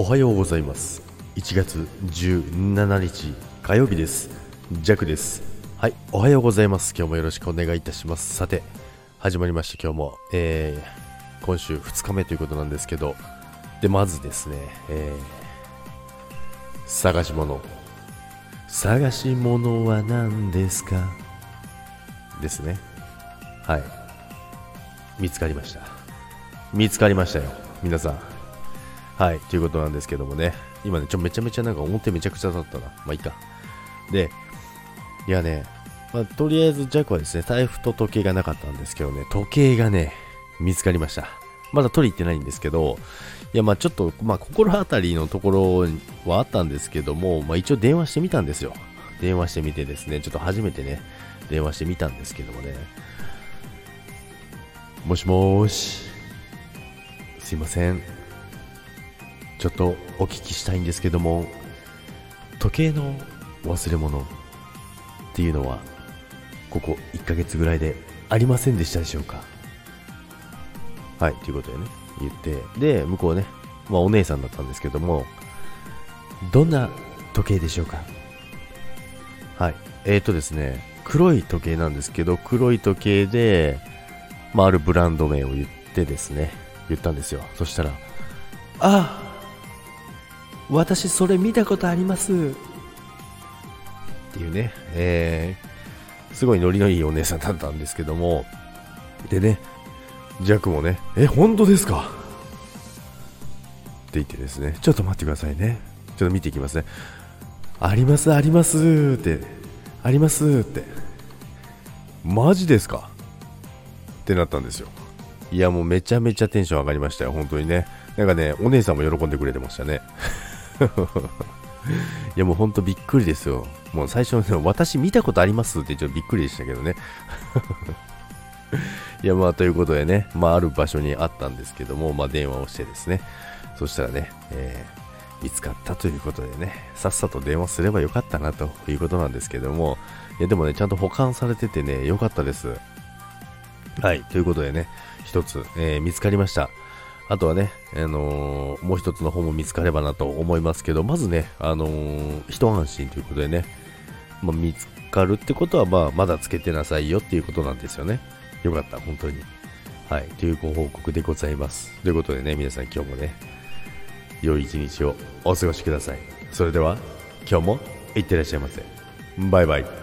おはようございます。1月17日火曜日です。ジャクです。はいおはようございます。今日もよろしくお願いいたします。さて始まりました。今日も、えー、今週2日目ということなんですけどでまずですね、えー、探し物。探し物は何ですか？ですね。はい。見つかりました。見つかりましたよ。皆さん。はいということなんですけどもね。今ねちょめちゃめちゃなんか表めちゃくちゃだったな。まあいいか。でいやね、まあ、とりあえずジャックはですね財布と時計がなかったんですけどね。時計がね見つかりました。まだ取り行ってないんですけどいやまあちょっとまあ心当たりのところはあったんですけどもまあ一応電話してみたんですよ。電話してみてですねちょっと初めてね電話してみたんですけどもね。もしもーし。すいません。ちょっとお聞きしたいんですけども時計の忘れ物っていうのはここ1ヶ月ぐらいでありませんでしたでしょうか？はいということでね言ってで向こうね、まあ、お姉さんだったんですけどもどんな時計でしょうか？はいえーとですね黒い時計なんですけど黒い時計で、まあ、あるブランド名を言ってですね言ったんですよ。そしたら「あ私それ見たことあります」っていうね、えー、すごいノリのいいお姉さんだったんですけども。でねジャックもねえ本当ですか？って言ってですねちょっと待ってくださいね。ちょっと見ていきますね。ありますありますってありますってマジですか？ってなったんですよ。いやもうめちゃめちゃテンション上がりましたよ本当にね。なんかねお姉さんも喜んでくれてましたね。いやもうほんとびっくりですよ。もう最初の私見たことありますってちょっとびっくりでしたけどね。いやまあということでね、まあある場所にあったんですけども、まあ電話をしてですね、そしたらね、えー、見つかったということでね、さっさと電話すればよかったなということなんですけども、いやでもね、ちゃんと保管されててね、よかったです。はい、ということでね、一つ、えー、見つかりました。あとはね、あのー、もう一つの方も見つかればなと思いますけど、まずね、あのー、一安心ということでね、まあ、見つかるってことは、まあ、まだつけてなさいよっていうことなんですよね。よかった、本当に。はい、というご報告でございます。ということでね、皆さん今日もね、良い一日をお過ごしください。それでは、今日もいってらっしゃいませ。バイバイ。